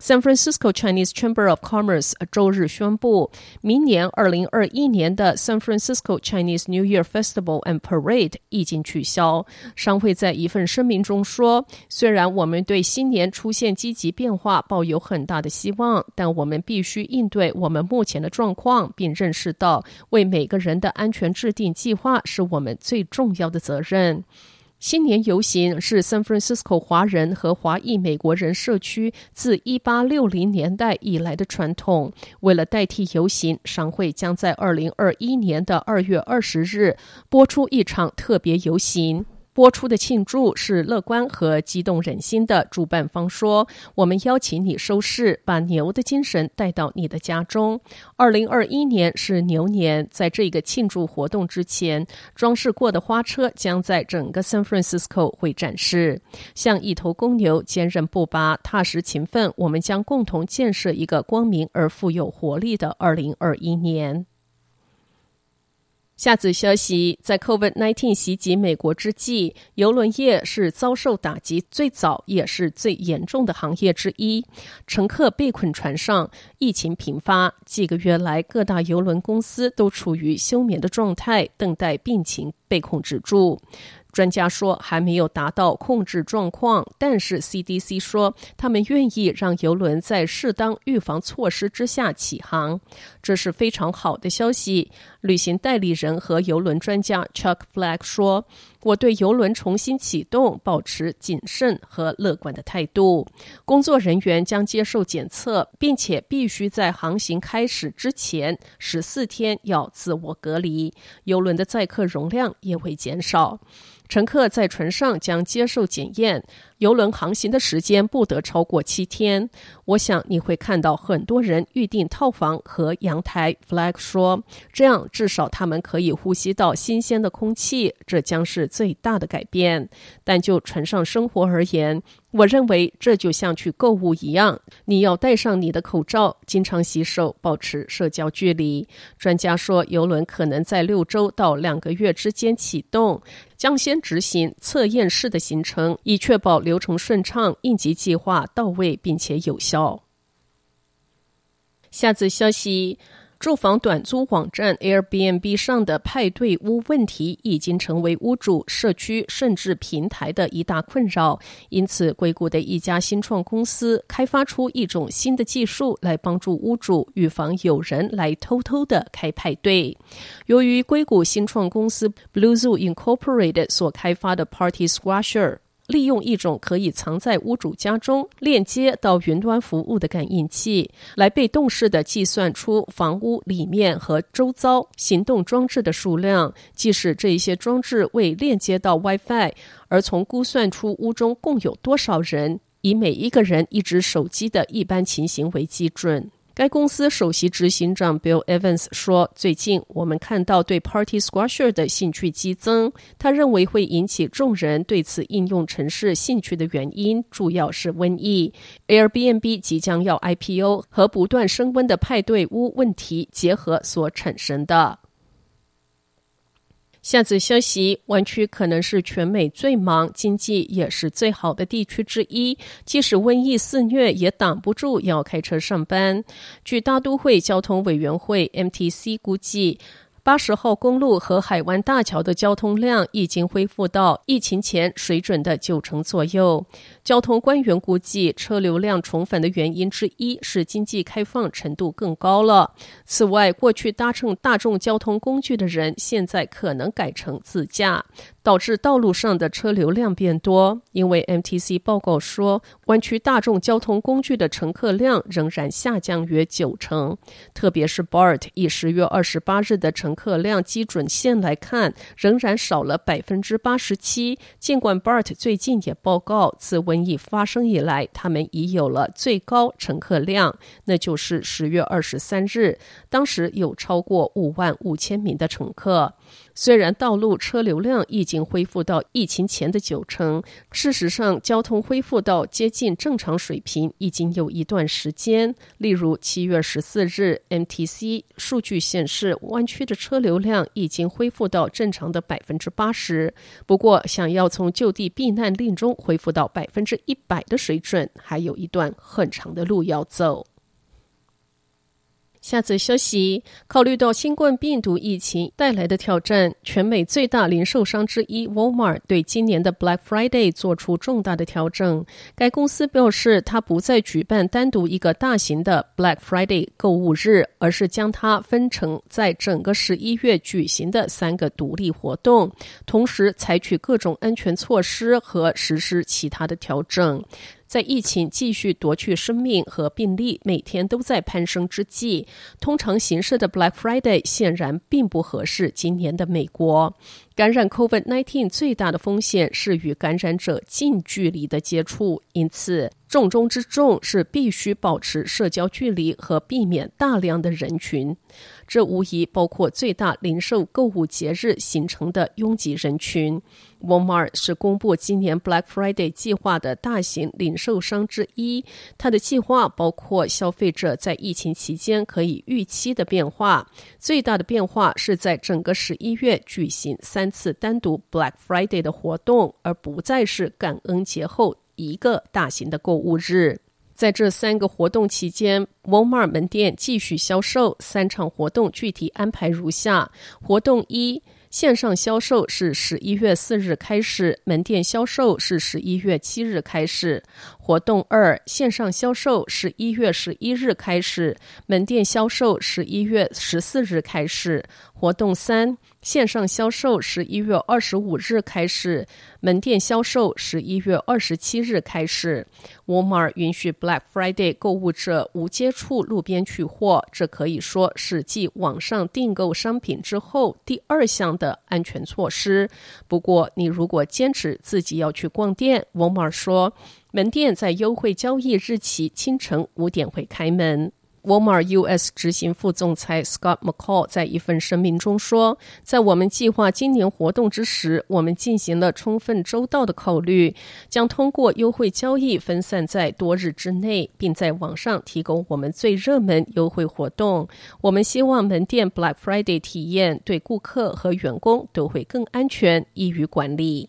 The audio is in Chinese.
San Francisco Chinese Chamber of Commerce 周日宣布，明年二零二一年的 San Francisco Chinese New Year Festival and Parade 已经取消。商会在一份声明中说：“虽然我们对新年出现积极变化抱有很大的希望，但我们必须应对我们目前的状况，并认识到为每个人的安全。”制定计划是我们最重要的责任。新年游行是 San Francisco 华人和华裔美国人社区自1860年代以来的传统。为了代替游行，商会将在2021年的2月20日播出一场特别游行。播出的庆祝是乐观和激动人心的。主办方说：“我们邀请你收视，把牛的精神带到你的家中。二零二一年是牛年，在这个庆祝活动之前，装饰过的花车将在整个 San Francisco 会展示。像一头公牛，坚韧不拔，踏实勤奋。我们将共同建设一个光明而富有活力的二零二一年。”下次消息，在 COVID-19 袭击美国之际，邮轮业是遭受打击最早也是最严重的行业之一。乘客被困船上，疫情频发，几个月来各大邮轮公司都处于休眠的状态，等待病情被控制住。专家说还没有达到控制状况，但是 CDC 说他们愿意让游轮在适当预防措施之下启航，这是非常好的消息。旅行代理人和游轮专家 Chuck Flagg 说：“我对游轮重新启动保持谨慎和乐观的态度。工作人员将接受检测，并且必须在航行开始之前十四天要自我隔离。游轮的载客容量也会减少。”乘客在船上将接受检验，游轮航行的时间不得超过七天。我想你会看到很多人预订套房和阳台。Flag 说，这样至少他们可以呼吸到新鲜的空气，这将是最大的改变。但就船上生活而言，我认为这就像去购物一样，你要戴上你的口罩，经常洗手，保持社交距离。专家说，游轮可能在六周到两个月之间启动。将先执行测验式的行程，以确保流程顺畅、应急计划到位并且有效。下次消息。住房短租网站 Airbnb 上的派对屋问题已经成为屋主、社区甚至平台的一大困扰。因此，硅谷的一家新创公司开发出一种新的技术来帮助屋主预防有人来偷偷的开派对。由于硅谷新创公司 Blue Zoo Incorporated 所开发的 Party Squasher。利用一种可以藏在屋主家中、链接到云端服务的感应器，来被动式的计算出房屋里面和周遭行动装置的数量，即使这一些装置未链接到 WiFi，而从估算出屋中共有多少人，以每一个人一只手机的一般情形为基准。该公司首席执行长 Bill Evans 说：“最近我们看到对 Party Squasher 的兴趣激增。他认为会引起众人对此应用城市兴趣的原因，主要是瘟疫。Airbnb 即将要 IPO 和不断升温的派对屋问题结合所产生的。”下次消息，湾区可能是全美最忙、经济也是最好的地区之一。即使瘟疫肆虐，也挡不住要开车上班。据大都会交通委员会 （MTC） 估计。八十号公路和海湾大桥的交通量已经恢复到疫情前水准的九成左右。交通官员估计，车流量重返的原因之一是经济开放程度更高了。此外，过去搭乘大众交通工具的人，现在可能改成自驾。导致道路上的车流量变多。因为 MTC 报告说，湾区大众交通工具的乘客量仍然下降约九成，特别是 BART 以十月二十八日的乘客量基准线来看，仍然少了百分之八十七。尽管 BART 最近也报告，自瘟疫发生以来，他们已有了最高乘客量，那就是十月二十三日，当时有超过五万五千名的乘客。虽然道路车流量已经恢复到疫情前的九成，事实上，交通恢复到接近正常水平已经有一段时间。例如，七月十四日，MTC 数据显示，湾区的车流量已经恢复到正常的百分之八十。不过，想要从就地避难令中恢复到百分之一百的水准，还有一段很长的路要走。下则消息，考虑到新冠病毒疫情带来的挑战，全美最大零售商之一 Walmart 对今年的 Black Friday 做出重大的调整。该公司表示，它不再举办单独一个大型的 Black Friday 购物日，而是将它分成在整个十一月举行的三个独立活动，同时采取各种安全措施和实施其他的调整。在疫情继续夺去生命和病例每天都在攀升之际，通常形式的 Black Friday 显然并不合适今年的美国。感染 COVID-19 最大的风险是与感染者近距离的接触，因此重中之重是必须保持社交距离和避免大量的人群。这无疑包括最大零售购物节日形成的拥挤人群。Walmart 是公布今年 Black Friday 计划的大型零售商之一，它的计划包括消费者在疫情期间可以预期的变化。最大的变化是在整个十一月举行三。次单独 Black Friday 的活动，而不再是感恩节后一个大型的购物日。在这三个活动期间，Walmart 门店继续销售。三场活动具体安排如下：活动一。线上销售是十一月四日开始，门店销售是十一月七日开始。活动二，线上销售十一月十一日开始，门店销售十一月十四日开始。活动三，线上销售十一月二十五日开始，门店销售十一月二十七日开始。沃尔玛允许 Black Friday 购物者无接触路边取货，这可以说是继网上订购商品之后第二项的安全措施。不过，你如果坚持自己要去逛店沃尔玛说，门店在优惠交易日起清晨五点会开门。Walmart US 执行副总裁 Scott McCall 在一份声明中说：“在我们计划今年活动之时，我们进行了充分周到的考虑，将通过优惠交易分散在多日之内，并在网上提供我们最热门优惠活动。我们希望门店 Black Friday 体验对顾客和员工都会更安全，易于管理。”